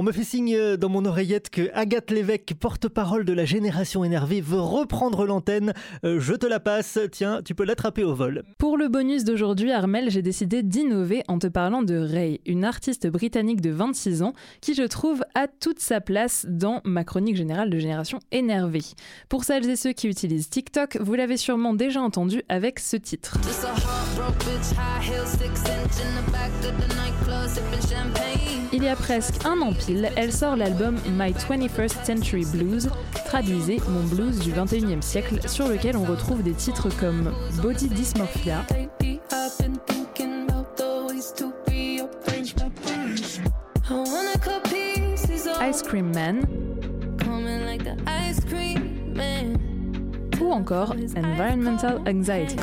On me fait signe dans mon oreillette que Agathe Lévesque, porte-parole de la génération énervée, veut reprendre l'antenne. Euh, je te la passe. Tiens, tu peux l'attraper au vol. Pour le bonus d'aujourd'hui, Armel, j'ai décidé d'innover en te parlant de Ray, une artiste britannique de 26 ans qui, je trouve, a toute sa place dans ma chronique générale de génération énervée. Pour celles et ceux qui utilisent TikTok, vous l'avez sûrement déjà entendu avec ce titre. Il y a presque un an pile, elle sort l'album My 21st Century Blues, traduisez mon blues du 21e siècle, sur lequel on retrouve des titres comme Body Dysmorphia, Ice Cream Man, ou encore Environmental Anxiety.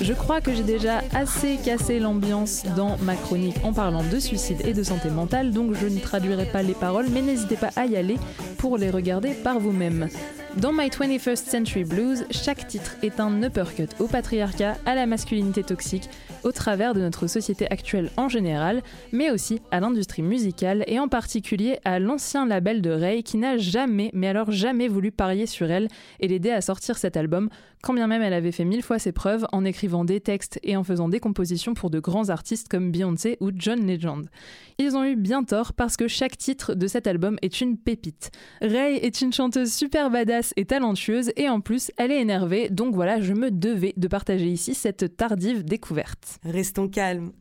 Je crois que j'ai déjà assez cassé l'ambiance dans ma chronique en parlant de suicide et de santé mentale, donc je ne traduirai pas les paroles, mais n'hésitez pas à y aller pour les regarder par vous-même. Dans My 21st Century Blues, chaque titre est un uppercut au patriarcat, à la masculinité toxique, au travers de notre société actuelle en général, mais aussi à l'industrie musicale et en particulier à l'ancien label de Ray qui n'a jamais, mais alors jamais voulu parier sur elle et l'aider à sortir cet album, quand bien même elle avait fait mille fois ses preuves en écrivant des textes et en faisant des compositions pour de grands artistes comme Beyoncé ou John Legend. Ils ont eu bien tort parce que chaque titre de cet album est une pépite. Ray est une chanteuse super badass et talentueuse et en plus elle est énervée, donc voilà, je me devais de partager ici cette tardive découverte. Restons calmes.